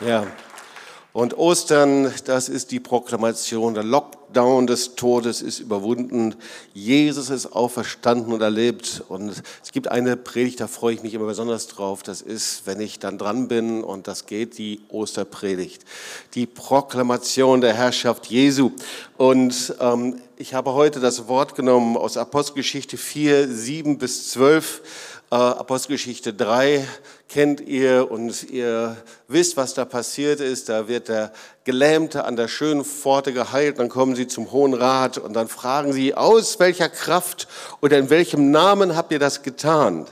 Ja. Und Ostern, das ist die Proklamation. Der Lockdown des Todes ist überwunden. Jesus ist auferstanden und erlebt. Und es gibt eine Predigt, da freue ich mich immer besonders drauf. Das ist, wenn ich dann dran bin und das geht, die Osterpredigt. Die Proklamation der Herrschaft Jesu. Und ähm, ich habe heute das Wort genommen aus Apostelgeschichte 4, 7 bis 12 äh, Apostelgeschichte 3 kennt ihr und ihr wisst, was da passiert ist. Da wird der Gelähmte an der schönen Pforte geheilt. Dann kommen sie zum Hohen Rat und dann fragen sie, aus welcher Kraft oder in welchem Namen habt ihr das getan?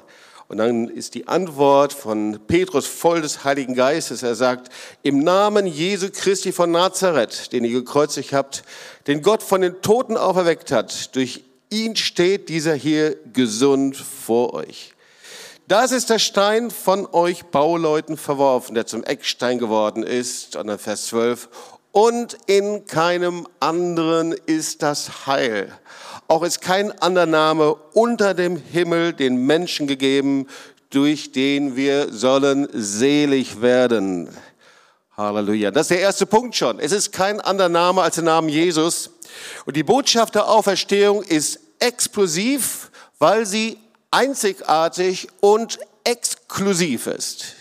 Und dann ist die Antwort von Petrus voll des Heiligen Geistes. Er sagt, im Namen Jesu Christi von Nazareth, den ihr gekreuzigt habt, den Gott von den Toten auferweckt hat, durch ihn steht dieser hier gesund vor euch. Das ist der Stein von euch Bauleuten verworfen, der zum Eckstein geworden ist. Und dann Vers 12. Und in keinem anderen ist das Heil. Auch ist kein anderer Name unter dem Himmel den Menschen gegeben, durch den wir sollen selig werden. Halleluja. Das ist der erste Punkt schon. Es ist kein anderer Name als der Name Jesus. Und die Botschaft der Auferstehung ist explosiv, weil sie einzigartig und exklusiv ist.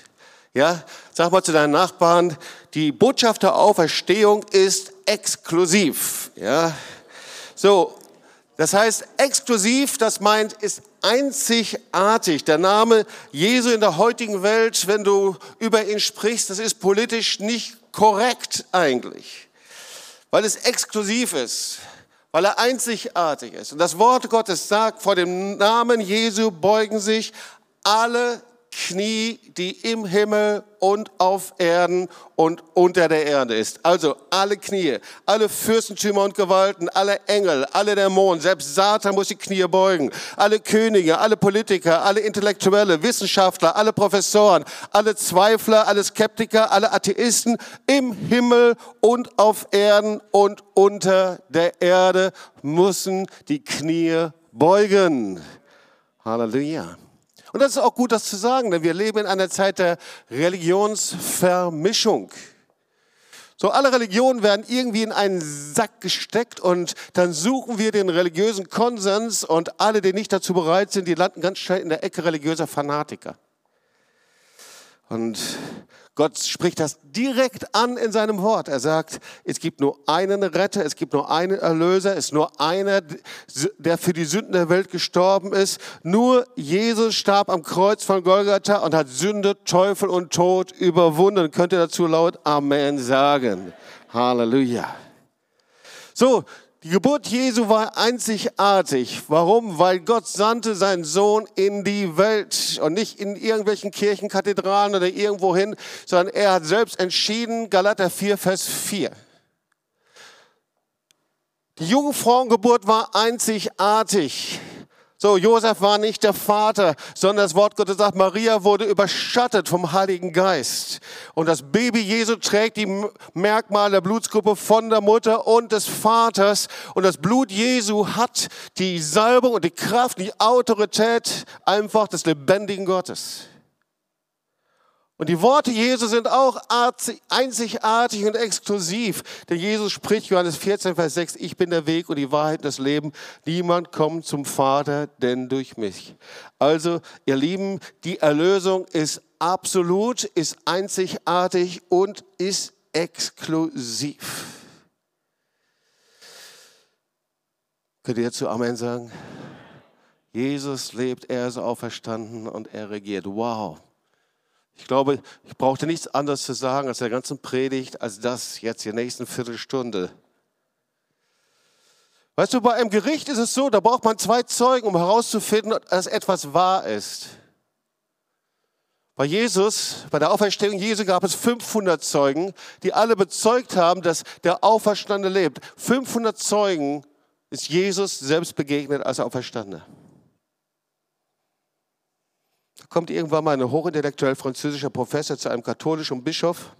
Ja, sag mal zu deinen Nachbarn, die Botschaft der Auferstehung ist exklusiv. Ja, so, das heißt, exklusiv, das meint, ist einzigartig. Der Name Jesu in der heutigen Welt, wenn du über ihn sprichst, das ist politisch nicht korrekt eigentlich, weil es exklusiv ist weil er einzigartig ist. Und das Wort Gottes sagt, vor dem Namen Jesu beugen sich alle Knie, die im Himmel und auf Erden und unter der Erde ist. Also alle Knie, alle Fürstentümer und Gewalten, alle Engel, alle Dämonen, selbst Satan muss die Knie beugen. Alle Könige, alle Politiker, alle Intellektuelle, Wissenschaftler, alle Professoren, alle Zweifler, alle Skeptiker, alle Atheisten im Himmel und auf Erden und unter der Erde müssen die Knie beugen. Halleluja. Und das ist auch gut, das zu sagen, denn wir leben in einer Zeit der Religionsvermischung. So, alle Religionen werden irgendwie in einen Sack gesteckt und dann suchen wir den religiösen Konsens und alle, die nicht dazu bereit sind, die landen ganz schnell in der Ecke religiöser Fanatiker. Und Gott spricht das direkt an in seinem Wort. Er sagt, es gibt nur einen Retter, es gibt nur einen Erlöser, es ist nur einer, der für die Sünden der Welt gestorben ist. Nur Jesus starb am Kreuz von Golgatha und hat Sünde, Teufel und Tod überwunden. Könnt ihr dazu laut Amen sagen. Halleluja. So, die Geburt Jesu war einzigartig. Warum? Weil Gott sandte seinen Sohn in die Welt und nicht in irgendwelchen Kirchen, Kathedralen oder irgendwo hin, sondern er hat selbst entschieden, Galater 4, Vers 4. Die Jungfrauengeburt war einzigartig. So, Josef war nicht der Vater, sondern das Wort Gottes sagt, Maria wurde überschattet vom Heiligen Geist. Und das Baby Jesu trägt die Merkmale der Blutsgruppe von der Mutter und des Vaters. Und das Blut Jesu hat die Salbung und die Kraft, die Autorität einfach des lebendigen Gottes. Und die Worte Jesu sind auch einzigartig und exklusiv. Denn Jesus spricht, Johannes 14, Vers 6, ich bin der Weg und die Wahrheit und das Leben. Niemand kommt zum Vater, denn durch mich. Also, ihr Lieben, die Erlösung ist absolut, ist einzigartig und ist exklusiv. Könnt ihr dazu Amen sagen? Jesus lebt, er ist auferstanden und er regiert. Wow. Ich glaube, ich brauchte nichts anderes zu sagen als der ganzen Predigt, als das jetzt die nächsten Viertelstunde. Weißt du, bei einem Gericht ist es so, da braucht man zwei Zeugen, um herauszufinden, dass etwas wahr ist. Bei Jesus, bei der Auferstehung Jesu gab es 500 Zeugen, die alle bezeugt haben, dass der Auferstandene lebt. 500 Zeugen ist Jesus selbst begegnet als Auferstandene kommt irgendwann mal ein hochintellektuell französischer Professor zu einem katholischen Bischof,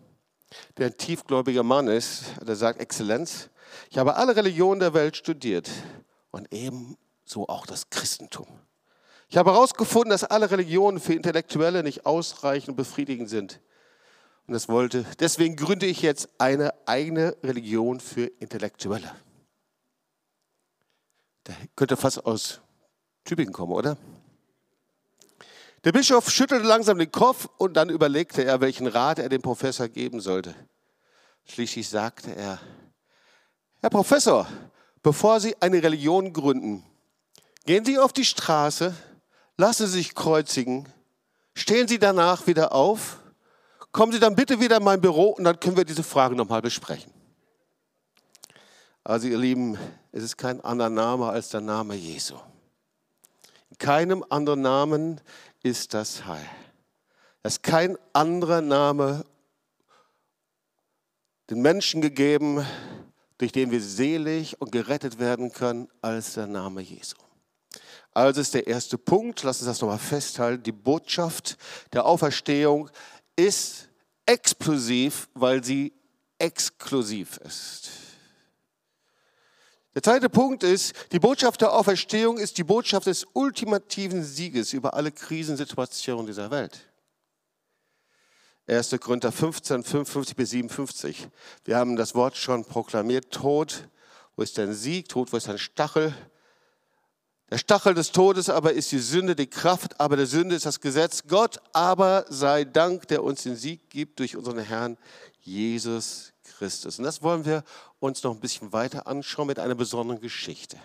der ein tiefgläubiger Mann ist. Der sagt, Exzellenz, ich habe alle Religionen der Welt studiert und ebenso auch das Christentum. Ich habe herausgefunden, dass alle Religionen für Intellektuelle nicht ausreichend befriedigend sind. und das wollte. Deswegen gründe ich jetzt eine eigene Religion für Intellektuelle. Der könnte fast aus Tübingen kommen, oder? Der Bischof schüttelte langsam den Kopf und dann überlegte er, welchen Rat er dem Professor geben sollte. Schließlich sagte er, Herr Professor, bevor Sie eine Religion gründen, gehen Sie auf die Straße, lassen Sie sich kreuzigen, stehen Sie danach wieder auf, kommen Sie dann bitte wieder in mein Büro und dann können wir diese Frage nochmal besprechen. Also ihr Lieben, es ist kein anderer Name als der Name Jesu. In keinem anderen Namen ist das Heil. Es ist kein anderer Name den Menschen gegeben, durch den wir selig und gerettet werden können, als der Name Jesu. Also ist der erste Punkt, lass uns das nochmal festhalten, die Botschaft der Auferstehung ist explosiv, weil sie exklusiv ist. Der zweite Punkt ist, die Botschaft der Auferstehung ist die Botschaft des ultimativen Sieges über alle Krisensituationen dieser Welt. 1. Korinther 15, 55 bis 57. Wir haben das Wort schon proklamiert. Tod, wo ist dein Sieg? Tod, wo ist dein Stachel? Der Stachel des Todes aber ist die Sünde, die Kraft aber der Sünde ist das Gesetz. Gott aber sei Dank, der uns den Sieg gibt durch unseren Herrn Jesus Christus. Und das wollen wir uns noch ein bisschen weiter anschauen mit einer besonderen Geschichte.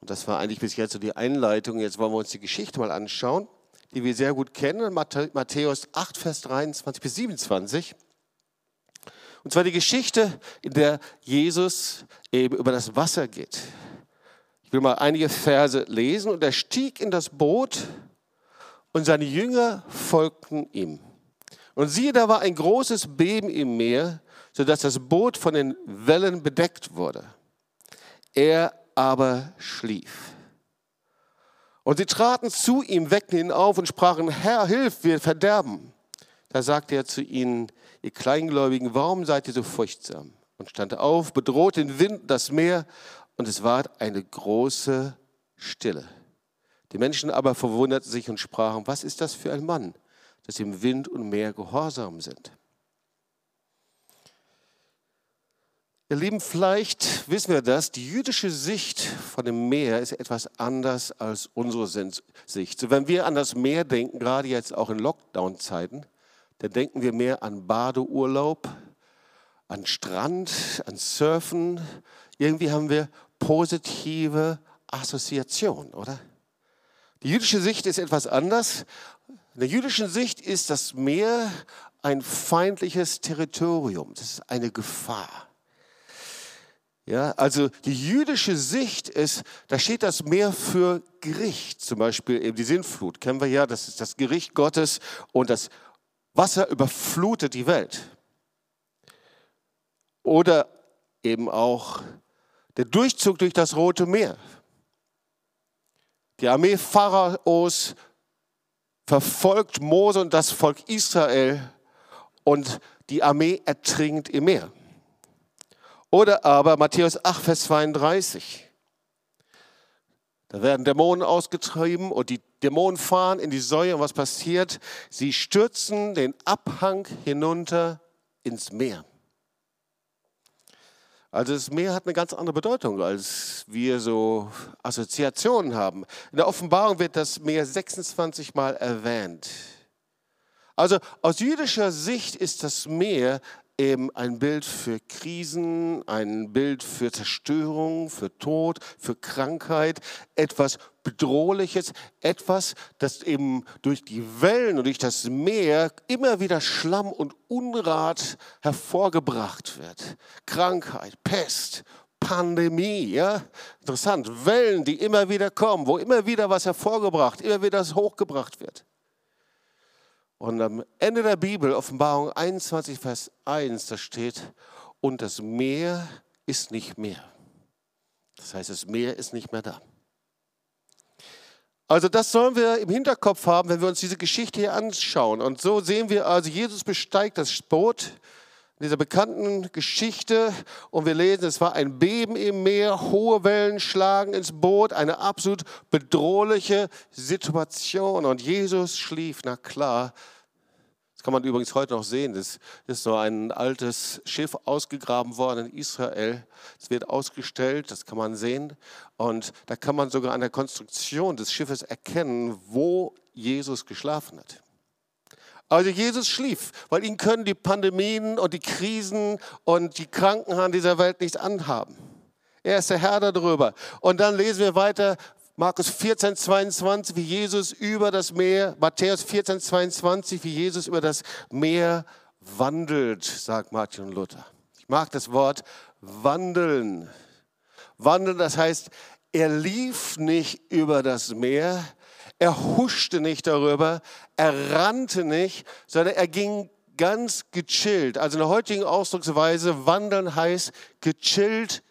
Und das war eigentlich bis jetzt so die Einleitung. Jetzt wollen wir uns die Geschichte mal anschauen, die wir sehr gut kennen. Matthäus 8, Vers 23 bis 27. Und zwar die Geschichte, in der Jesus eben über das Wasser geht. Ich will mal einige Verse lesen. Und er stieg in das Boot und seine Jünger folgten ihm. Und siehe, da war ein großes Beben im Meer, sodass das Boot von den Wellen bedeckt wurde. Er aber schlief. Und sie traten zu ihm, weckten ihn auf und sprachen, Herr, hilf, wir verderben. Da sagte er zu ihnen, ihr Kleingläubigen, warum seid ihr so furchtsam? Und stand auf, bedrohte den Wind, das Meer, und es ward eine große Stille. Die Menschen aber verwunderten sich und sprachen, was ist das für ein Mann, dass ihm Wind und Meer gehorsam sind? Ihr Lieben, vielleicht wissen wir das, die jüdische Sicht von dem Meer ist etwas anders als unsere Sicht. So, wenn wir an das Meer denken, gerade jetzt auch in Lockdown-Zeiten, dann denken wir mehr an Badeurlaub, an Strand, an Surfen. Irgendwie haben wir positive Assoziationen, oder? Die jüdische Sicht ist etwas anders. In der jüdischen Sicht ist das Meer ein feindliches Territorium. Das ist eine Gefahr. Ja, also die jüdische Sicht ist, da steht das Meer für Gericht, zum Beispiel eben die Sintflut, kennen wir ja, das ist das Gericht Gottes und das Wasser überflutet die Welt. Oder eben auch der Durchzug durch das Rote Meer. Die Armee Pharaos verfolgt Mose und das Volk Israel und die Armee ertrinkt im Meer. Oder aber Matthäus 8, Vers 32. Da werden Dämonen ausgetrieben und die Dämonen fahren in die Säue und was passiert? Sie stürzen den Abhang hinunter ins Meer. Also das Meer hat eine ganz andere Bedeutung, als wir so Assoziationen haben. In der Offenbarung wird das Meer 26 Mal erwähnt. Also aus jüdischer Sicht ist das Meer eben ein Bild für Krisen, ein Bild für Zerstörung, für Tod, für Krankheit, etwas Bedrohliches, etwas, das eben durch die Wellen und durch das Meer immer wieder Schlamm und Unrat hervorgebracht wird. Krankheit, Pest, Pandemie, ja, interessant, Wellen, die immer wieder kommen, wo immer wieder was hervorgebracht, immer wieder das hochgebracht wird. Und am Ende der Bibel, Offenbarung 21, Vers 1, da steht, und das Meer ist nicht mehr. Das heißt, das Meer ist nicht mehr da. Also das sollen wir im Hinterkopf haben, wenn wir uns diese Geschichte hier anschauen. Und so sehen wir also, Jesus besteigt das Boot dieser bekannten Geschichte und wir lesen, es war ein Beben im Meer, hohe Wellen schlagen ins Boot, eine absolut bedrohliche Situation und Jesus schlief, na klar, kann man übrigens heute noch sehen. Das ist so ein altes Schiff ausgegraben worden in Israel. Es wird ausgestellt, das kann man sehen. Und da kann man sogar an der Konstruktion des Schiffes erkennen, wo Jesus geschlafen hat. Also Jesus schlief, weil ihn können die Pandemien und die Krisen und die Krankenhaaren dieser Welt nichts anhaben. Er ist der Herr darüber. Und dann lesen wir weiter, Markus 14, 22, wie Jesus über das Meer, Matthäus 14, 22, wie Jesus über das Meer wandelt, sagt Martin Luther. Ich mag das Wort wandeln. Wandeln, das heißt, er lief nicht über das Meer, er huschte nicht darüber, er rannte nicht, sondern er ging ganz gechillt. Also in der heutigen Ausdrucksweise, wandeln heißt gechillt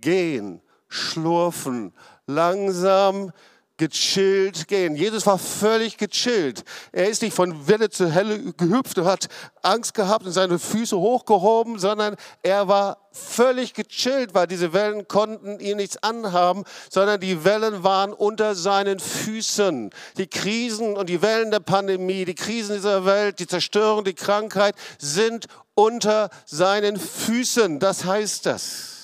gehen, schlurfen, langsam, gechillt gehen. Jesus war völlig gechillt. Er ist nicht von Welle zu Helle gehüpft und hat Angst gehabt und seine Füße hochgehoben, sondern er war völlig gechillt, weil diese Wellen konnten ihn nichts anhaben, sondern die Wellen waren unter seinen Füßen. Die Krisen und die Wellen der Pandemie, die Krisen dieser Welt, die Zerstörung, die Krankheit sind unter seinen Füßen. Das heißt das.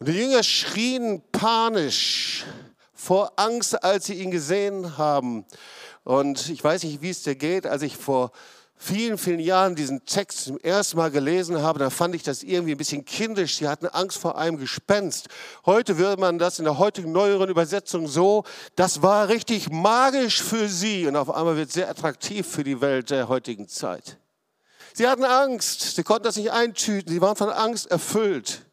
Und die Jünger schrien panisch vor Angst, als sie ihn gesehen haben. Und ich weiß nicht, wie es dir geht, als ich vor vielen, vielen Jahren diesen Text zum ersten Mal gelesen habe, da fand ich das irgendwie ein bisschen kindisch. Sie hatten Angst vor einem Gespenst. Heute würde man das in der heutigen neueren Übersetzung so, das war richtig magisch für sie und auf einmal wird es sehr attraktiv für die Welt der heutigen Zeit. Sie hatten Angst, sie konnten das nicht eintüten, sie waren von Angst erfüllt.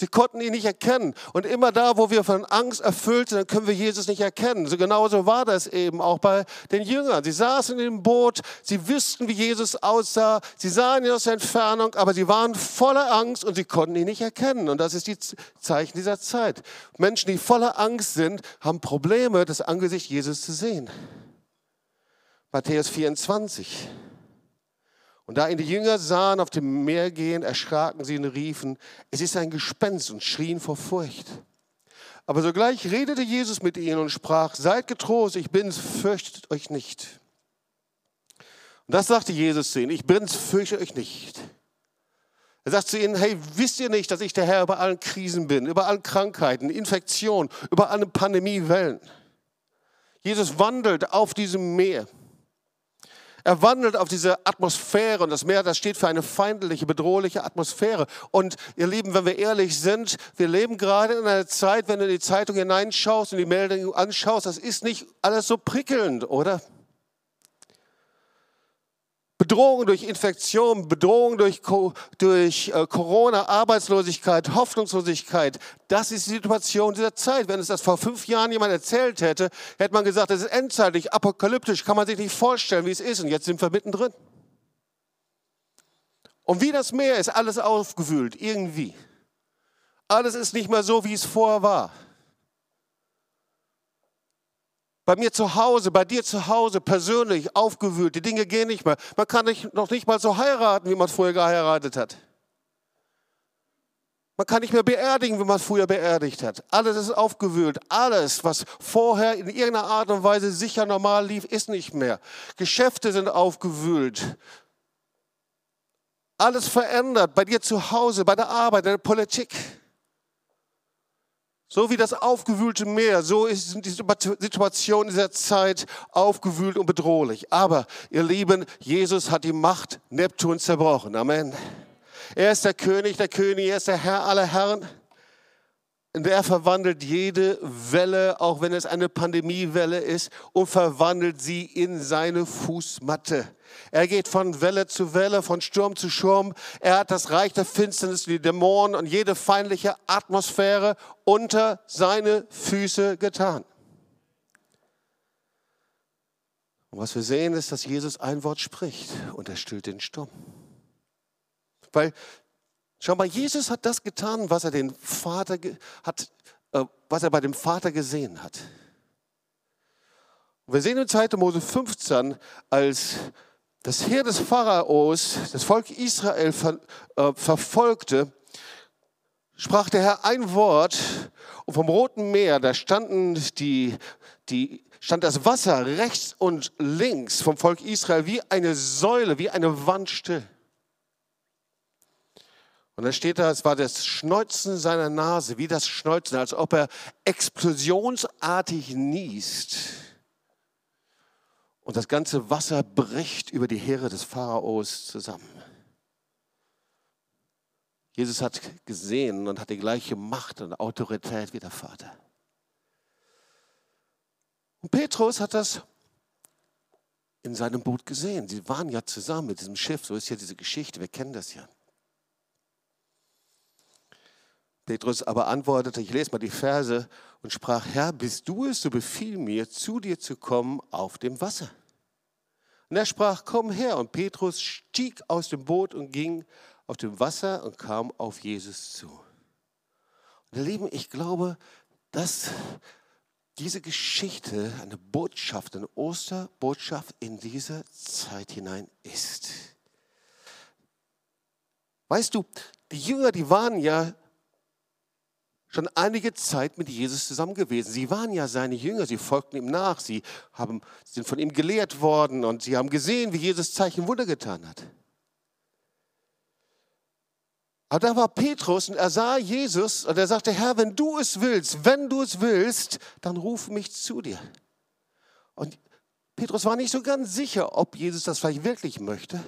Sie konnten ihn nicht erkennen. Und immer da, wo wir von Angst erfüllt sind, können wir Jesus nicht erkennen. So genauso war das eben auch bei den Jüngern. Sie saßen dem Boot, sie wüssten, wie Jesus aussah, sie sahen ihn aus der Entfernung, aber sie waren voller Angst und sie konnten ihn nicht erkennen. Und das ist die Zeichen dieser Zeit. Menschen, die voller Angst sind, haben Probleme, das Angesicht Jesus zu sehen. Matthäus 24. Und da ihn die Jünger sahen auf dem Meer gehen, erschraken sie und riefen, es ist ein Gespenst und schrien vor Furcht. Aber sogleich redete Jesus mit ihnen und sprach, seid getrost, ich bin's, fürchtet euch nicht. Und das sagte Jesus zu ihnen, ich bin's, fürchtet euch nicht. Er sagt zu ihnen, hey, wisst ihr nicht, dass ich der Herr über allen Krisen bin, über allen Krankheiten, Infektionen, über alle Pandemiewellen. Jesus wandelt auf diesem Meer. Er wandelt auf diese Atmosphäre und das Meer, das steht für eine feindliche, bedrohliche Atmosphäre. Und ihr Lieben, wenn wir ehrlich sind, wir leben gerade in einer Zeit, wenn du in die Zeitung hineinschaust und die Meldungen anschaust, das ist nicht alles so prickelnd, oder? Bedrohung durch Infektion, Bedrohung durch, durch äh, Corona, Arbeitslosigkeit, Hoffnungslosigkeit. Das ist die Situation dieser Zeit. Wenn es das vor fünf Jahren jemand erzählt hätte, hätte man gesagt, das ist endzeitlich, apokalyptisch, kann man sich nicht vorstellen, wie es ist. Und jetzt sind wir mittendrin. Und wie das Meer ist alles aufgewühlt, irgendwie. Alles ist nicht mehr so, wie es vorher war bei mir zu Hause, bei dir zu Hause, persönlich aufgewühlt. Die Dinge gehen nicht mehr. Man kann nicht, noch nicht mal so heiraten, wie man früher geheiratet hat. Man kann nicht mehr beerdigen, wie man früher beerdigt hat. Alles ist aufgewühlt. Alles, was vorher in irgendeiner Art und Weise sicher normal lief, ist nicht mehr. Geschäfte sind aufgewühlt. Alles verändert bei dir zu Hause, bei der Arbeit, in der Politik. So wie das aufgewühlte Meer, so ist die Situation dieser Zeit aufgewühlt und bedrohlich. Aber, ihr Lieben, Jesus hat die Macht Neptuns zerbrochen. Amen. Er ist der König der Könige, er ist der Herr aller Herren. Und er verwandelt jede Welle, auch wenn es eine Pandemiewelle ist, und verwandelt sie in seine Fußmatte. Er geht von Welle zu Welle, von Sturm zu Sturm. Er hat das Reich der Finsternis, die Dämonen und jede feindliche Atmosphäre unter seine Füße getan. Und was wir sehen, ist, dass Jesus ein Wort spricht und er stillt den Sturm. Weil Schau mal, Jesus hat das getan, was er, den Vater hat, äh, was er bei dem Vater gesehen hat. Und wir sehen in 2. Mose 15, als das Heer des Pharaos das Volk Israel ver, äh, verfolgte, sprach der Herr ein Wort und vom Roten Meer, da standen die, die, stand das Wasser rechts und links vom Volk Israel wie eine Säule, wie eine Wand still. Und dann steht da, es war das Schneuzen seiner Nase, wie das Schneuzen, als ob er explosionsartig niest. Und das ganze Wasser bricht über die Heere des Pharaos zusammen. Jesus hat gesehen und hat die gleiche Macht und Autorität wie der Vater. Und Petrus hat das in seinem Boot gesehen. Sie waren ja zusammen mit diesem Schiff, so ist ja diese Geschichte, wir kennen das ja. Petrus aber antwortete, ich lese mal die Verse und sprach, Herr, bist du es, so befiehl mir, zu dir zu kommen auf dem Wasser. Und er sprach, komm her. Und Petrus stieg aus dem Boot und ging auf dem Wasser und kam auf Jesus zu. Und ihr Lieben, ich glaube, dass diese Geschichte eine Botschaft, eine Osterbotschaft in diese Zeit hinein ist. Weißt du, die Jünger, die waren ja schon einige Zeit mit Jesus zusammen gewesen. Sie waren ja seine Jünger, sie folgten ihm nach, sie haben, sind von ihm gelehrt worden und sie haben gesehen, wie Jesus Zeichen Wunder getan hat. Aber da war Petrus und er sah Jesus und er sagte, Herr, wenn du es willst, wenn du es willst, dann ruf mich zu dir. Und Petrus war nicht so ganz sicher, ob Jesus das vielleicht wirklich möchte.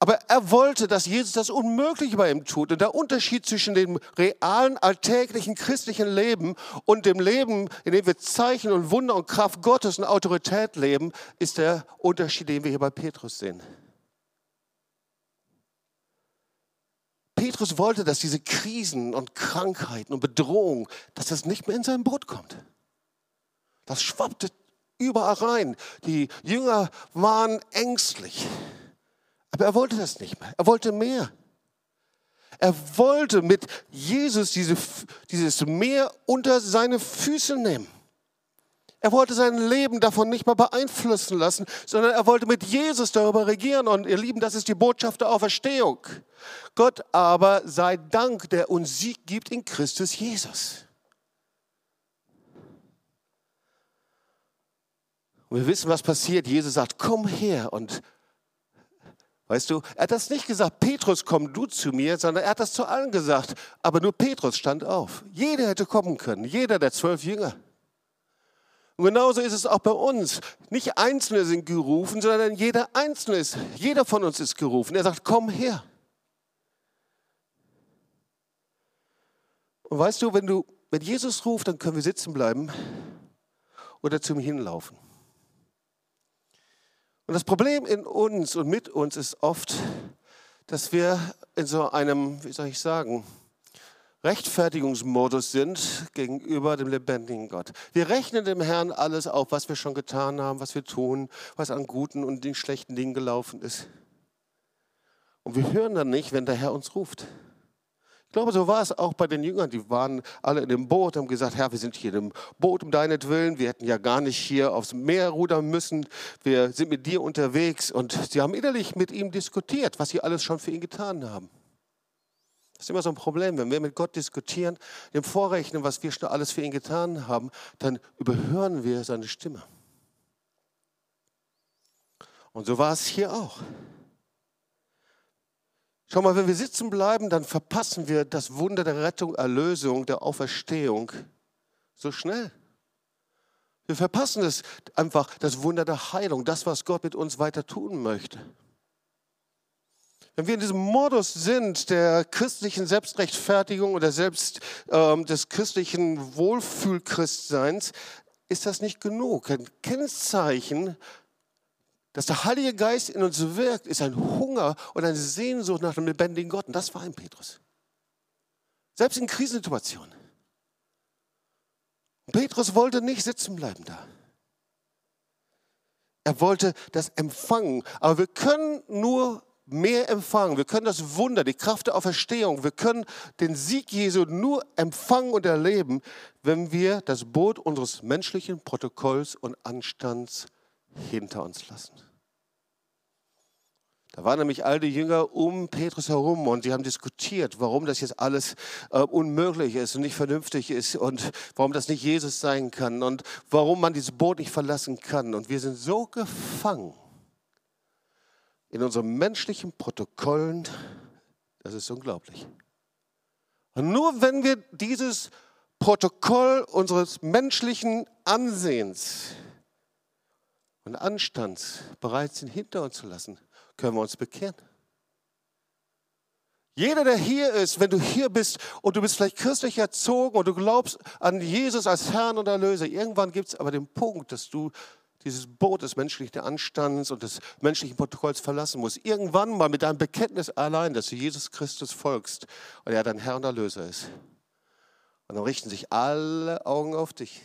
Aber er wollte, dass Jesus das Unmögliche bei ihm tut. Und der Unterschied zwischen dem realen, alltäglichen christlichen Leben und dem Leben, in dem wir Zeichen und Wunder und Kraft Gottes und Autorität leben, ist der Unterschied, den wir hier bei Petrus sehen. Petrus wollte, dass diese Krisen und Krankheiten und Bedrohungen, dass das nicht mehr in sein Boot kommt. Das schwappte überall rein. Die Jünger waren ängstlich. Aber er wollte das nicht mehr. Er wollte mehr. Er wollte mit Jesus diese, dieses Meer unter seine Füße nehmen. Er wollte sein Leben davon nicht mehr beeinflussen lassen, sondern er wollte mit Jesus darüber regieren. Und ihr Lieben, das ist die Botschaft der Auferstehung. Gott aber sei Dank, der uns Sieg gibt in Christus Jesus. Und wir wissen, was passiert. Jesus sagt, komm her und Weißt du, er hat das nicht gesagt, Petrus, komm du zu mir, sondern er hat das zu allen gesagt. Aber nur Petrus stand auf. Jeder hätte kommen können, jeder der zwölf Jünger. Und genauso ist es auch bei uns. Nicht Einzelne sind gerufen, sondern jeder Einzelne ist, jeder von uns ist gerufen. Er sagt, komm her. Und weißt du, wenn du, wenn Jesus ruft, dann können wir sitzen bleiben oder zum Hinlaufen. Und das Problem in uns und mit uns ist oft, dass wir in so einem, wie soll ich sagen, Rechtfertigungsmodus sind gegenüber dem lebendigen Gott. Wir rechnen dem Herrn alles auf, was wir schon getan haben, was wir tun, was an guten und den schlechten Dingen gelaufen ist. Und wir hören dann nicht, wenn der Herr uns ruft. Ich glaube, so war es auch bei den Jüngern. Die waren alle in dem Boot, haben gesagt, Herr, wir sind hier im Boot um deinetwillen. Wir hätten ja gar nicht hier aufs Meer rudern müssen. Wir sind mit dir unterwegs. Und sie haben innerlich mit ihm diskutiert, was sie alles schon für ihn getan haben. Das ist immer so ein Problem, wenn wir mit Gott diskutieren, dem vorrechnen, was wir schon alles für ihn getan haben, dann überhören wir seine Stimme. Und so war es hier auch. Schau mal, wenn wir sitzen bleiben, dann verpassen wir das Wunder der Rettung, Erlösung, der Auferstehung so schnell. Wir verpassen es einfach, das Wunder der Heilung, das, was Gott mit uns weiter tun möchte. Wenn wir in diesem Modus sind der christlichen Selbstrechtfertigung oder selbst ähm, des christlichen Wohlfühlchristseins, ist das nicht genug. Ein Kennzeichen dass der Heilige Geist in uns wirkt, ist ein Hunger und eine Sehnsucht nach dem lebendigen Gott. Und das war ein Petrus. Selbst in Krisensituationen. Petrus wollte nicht sitzen bleiben da. Er wollte das empfangen. Aber wir können nur mehr empfangen. Wir können das Wunder, die Kraft der Auferstehung, wir können den Sieg Jesu nur empfangen und erleben, wenn wir das Boot unseres menschlichen Protokolls und Anstands hinter uns lassen. Da waren nämlich all die Jünger um Petrus herum und sie haben diskutiert, warum das jetzt alles äh, unmöglich ist und nicht vernünftig ist und warum das nicht Jesus sein kann und warum man dieses Boot nicht verlassen kann. Und wir sind so gefangen in unseren menschlichen Protokollen, das ist unglaublich. Und nur wenn wir dieses Protokoll unseres menschlichen Ansehens und Anstands bereit sind, hinter uns zu lassen, können wir uns bekehren. Jeder, der hier ist, wenn du hier bist und du bist vielleicht christlich erzogen und du glaubst an Jesus als Herrn und Erlöser, irgendwann gibt es aber den Punkt, dass du dieses Boot des menschlichen Anstands und des menschlichen Protokolls verlassen musst. Irgendwann mal mit deinem Bekenntnis allein, dass du Jesus Christus folgst und er dein Herr und Erlöser ist. Und dann richten sich alle Augen auf dich.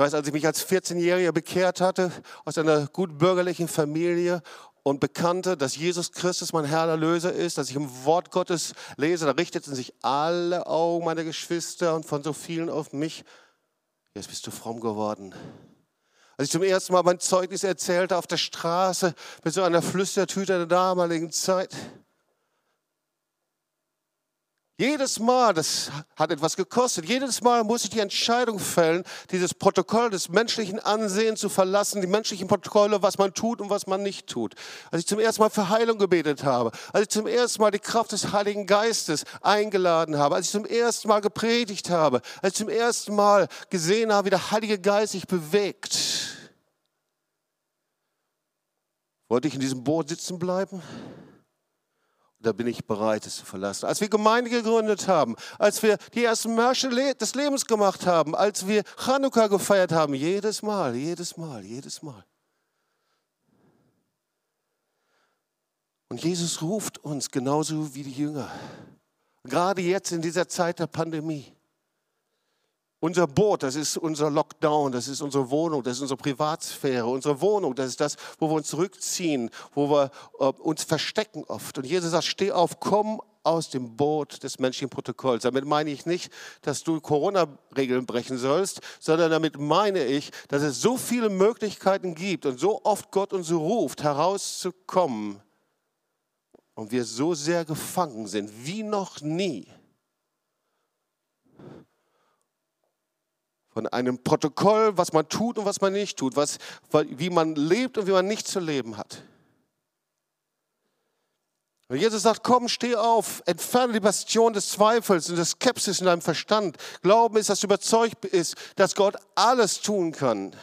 Weiß, als ich mich als 14-Jähriger bekehrt hatte, aus einer gut bürgerlichen Familie und bekannte, dass Jesus Christus mein Herr Erlöser ist, dass ich im Wort Gottes lese, da richteten sich alle Augen meiner Geschwister und von so vielen auf mich. Jetzt bist du fromm geworden. Als ich zum ersten Mal mein Zeugnis erzählte auf der Straße mit so einer Flüstertüte der damaligen Zeit, jedes Mal, das hat etwas gekostet, jedes Mal muss ich die Entscheidung fällen, dieses Protokoll des menschlichen Ansehens zu verlassen, die menschlichen Protokolle, was man tut und was man nicht tut. Als ich zum ersten Mal für Heilung gebetet habe, als ich zum ersten Mal die Kraft des Heiligen Geistes eingeladen habe, als ich zum ersten Mal gepredigt habe, als ich zum ersten Mal gesehen habe, wie der Heilige Geist sich bewegt. Wollte ich in diesem Boot sitzen bleiben? Da bin ich bereit, es zu verlassen. Als wir Gemeinde gegründet haben, als wir die ersten Märsche des Lebens gemacht haben, als wir Chanukka gefeiert haben, jedes Mal, jedes Mal, jedes Mal. Und Jesus ruft uns genauso wie die Jünger. Gerade jetzt in dieser Zeit der Pandemie. Unser Boot, das ist unser Lockdown, das ist unsere Wohnung, das ist unsere Privatsphäre. Unsere Wohnung, das ist das, wo wir uns zurückziehen, wo wir äh, uns verstecken oft. Und Jesus sagt, steh auf, komm aus dem Boot des menschlichen Protokolls. Damit meine ich nicht, dass du Corona-Regeln brechen sollst, sondern damit meine ich, dass es so viele Möglichkeiten gibt und so oft Gott uns ruft, herauszukommen und wir so sehr gefangen sind wie noch nie von einem Protokoll, was man tut und was man nicht tut, was, wie man lebt und wie man nicht zu leben hat. Und Jesus sagt, komm, steh auf, entferne die Bastion des Zweifels und des Skepsis in deinem Verstand. Glauben ist, dass du überzeugt bist, dass Gott alles tun kann.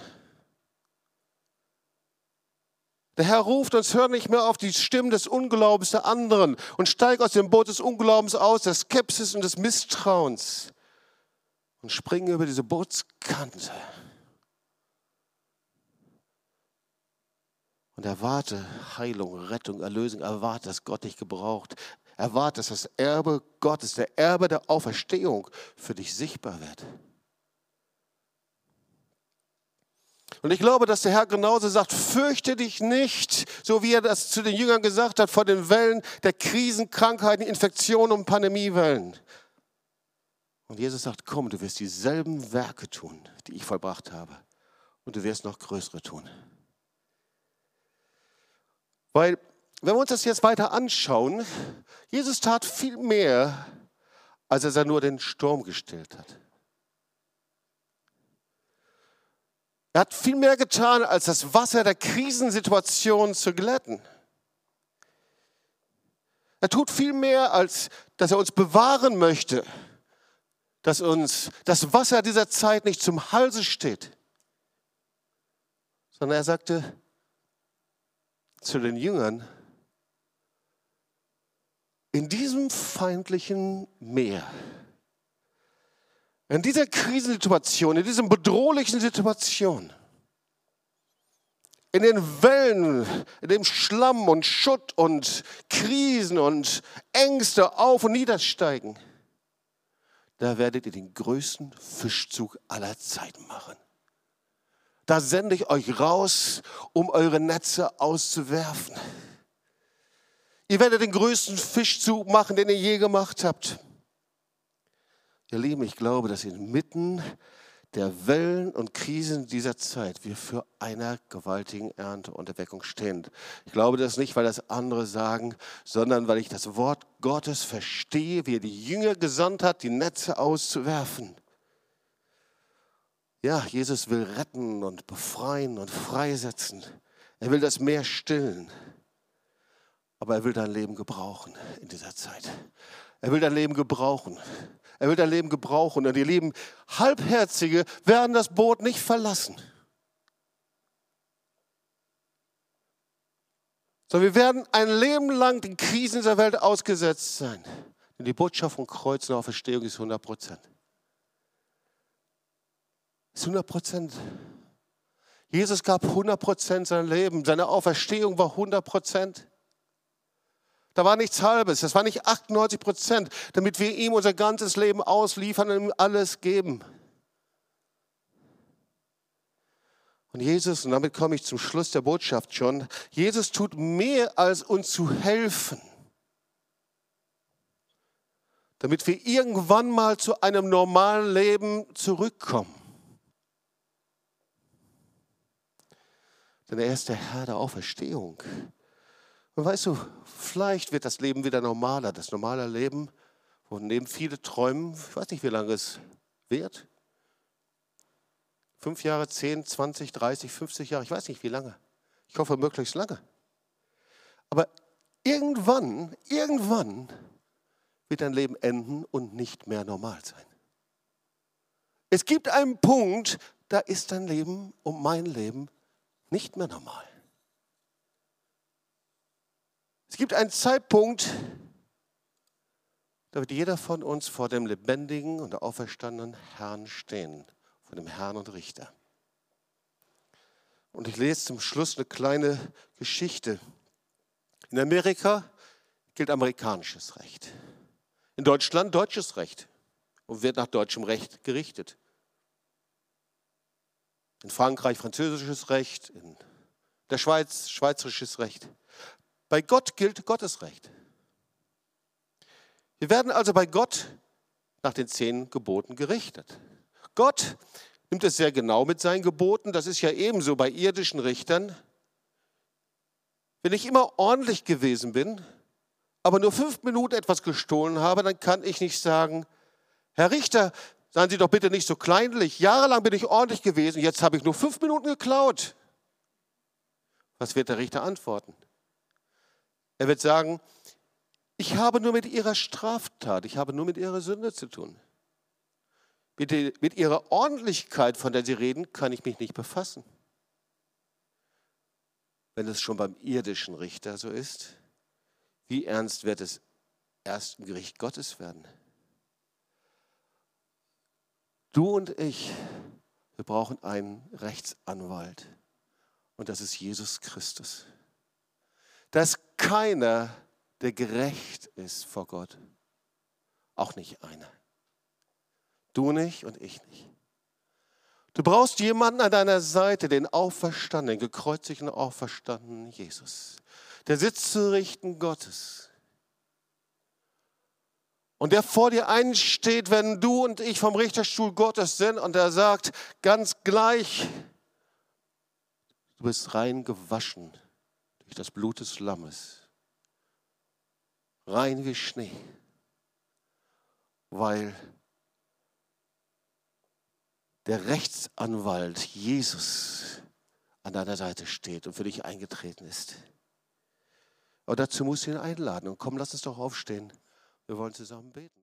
Der Herr ruft uns, hör nicht mehr auf die Stimmen des Unglaubens der anderen und steig aus dem Boot des Unglaubens aus, der Skepsis und des Misstrauens und springen über diese Bootskante. Und erwarte Heilung, Rettung, Erlösung, erwarte, dass Gott dich gebraucht. Erwarte, dass das Erbe Gottes, der Erbe der Auferstehung für dich sichtbar wird. Und ich glaube, dass der Herr genauso sagt, fürchte dich nicht, so wie er das zu den Jüngern gesagt hat, vor den Wellen der Krisen, Krankheiten, Infektionen und Pandemiewellen. Und Jesus sagt, komm, du wirst dieselben Werke tun, die ich vollbracht habe. Und du wirst noch größere tun. Weil, wenn wir uns das jetzt weiter anschauen, Jesus tat viel mehr, als er nur den Sturm gestillt hat. Er hat viel mehr getan, als das Wasser der Krisensituation zu glätten. Er tut viel mehr, als dass er uns bewahren möchte dass uns das Wasser dieser Zeit nicht zum Halse steht, sondern er sagte zu den Jüngern, in diesem feindlichen Meer, in dieser Krisensituation, in dieser bedrohlichen Situation, in den Wellen, in dem Schlamm und Schutt und Krisen und Ängste auf und niedersteigen, da werdet ihr den größten Fischzug aller Zeiten machen. Da sende ich euch raus, um eure Netze auszuwerfen. Ihr werdet den größten Fischzug machen, den ihr je gemacht habt. Ihr Lieben, ich glaube, dass inmitten der Wellen und Krisen dieser Zeit wir für einer gewaltigen Ernte und Erweckung stehen. Ich glaube das nicht, weil das andere sagen, sondern weil ich das Wort Gottes verstehe, wie er die Jünger gesandt hat, die Netze auszuwerfen. Ja, Jesus will retten und befreien und freisetzen. Er will das Meer stillen. Aber er will dein Leben gebrauchen in dieser Zeit. Er will dein Leben gebrauchen. Er will dein Leben gebrauchen. Und ihr lieben Halbherzige werden das Boot nicht verlassen. Sondern wir werden ein Leben lang den Krisen dieser Welt ausgesetzt sein. Denn die Botschaft von Kreuz und Auferstehung ist 100 Prozent. Ist 100 Prozent. Jesus gab 100 Prozent sein Leben. Seine Auferstehung war 100 Prozent. Da war nichts Halbes, das war nicht 98 Prozent, damit wir ihm unser ganzes Leben ausliefern und ihm alles geben. Und Jesus, und damit komme ich zum Schluss der Botschaft schon, Jesus tut mehr als uns zu helfen, damit wir irgendwann mal zu einem normalen Leben zurückkommen. Denn er ist der Herr der Auferstehung. Und weißt du, vielleicht wird das Leben wieder normaler, das normale Leben, von dem viele träumen. Ich weiß nicht, wie lange es wird. Fünf Jahre, zehn, zwanzig, dreißig, fünfzig Jahre, ich weiß nicht, wie lange. Ich hoffe, möglichst lange. Aber irgendwann, irgendwann wird dein Leben enden und nicht mehr normal sein. Es gibt einen Punkt, da ist dein Leben und mein Leben nicht mehr normal. Es gibt einen Zeitpunkt, da wird jeder von uns vor dem lebendigen und auferstandenen Herrn stehen, vor dem Herrn und Richter. Und ich lese zum Schluss eine kleine Geschichte. In Amerika gilt amerikanisches Recht. In Deutschland deutsches Recht und wird nach deutschem Recht gerichtet. In Frankreich französisches Recht, in der Schweiz schweizerisches Recht. Bei Gott gilt Gottes Recht. Wir werden also bei Gott nach den zehn Geboten gerichtet. Gott nimmt es sehr genau mit seinen Geboten. Das ist ja ebenso bei irdischen Richtern. Wenn ich immer ordentlich gewesen bin, aber nur fünf Minuten etwas gestohlen habe, dann kann ich nicht sagen, Herr Richter, seien Sie doch bitte nicht so kleinlich. Jahrelang bin ich ordentlich gewesen, jetzt habe ich nur fünf Minuten geklaut. Was wird der Richter antworten? Er wird sagen, ich habe nur mit ihrer Straftat, ich habe nur mit ihrer Sünde zu tun. Mit, die, mit ihrer Ordentlichkeit, von der Sie reden, kann ich mich nicht befassen. Wenn es schon beim irdischen Richter so ist, wie ernst wird es erst im Gericht Gottes werden? Du und ich, wir brauchen einen Rechtsanwalt. Und das ist Jesus Christus. Da ist keiner, der gerecht ist vor Gott. Auch nicht einer. Du nicht und ich nicht. Du brauchst jemanden an deiner Seite, den auferstandenen, gekreuzigten, auferstandenen Jesus. Der sitzt zu Richten Gottes. Und der vor dir einsteht, wenn du und ich vom Richterstuhl Gottes sind und er sagt, ganz gleich, du bist rein gewaschen durch das Blut des Lammes. Rein wie Schnee. Weil der Rechtsanwalt Jesus an deiner Seite steht und für dich eingetreten ist. Aber dazu musst du ihn einladen. Und komm, lass uns doch aufstehen. Wir wollen zusammen beten.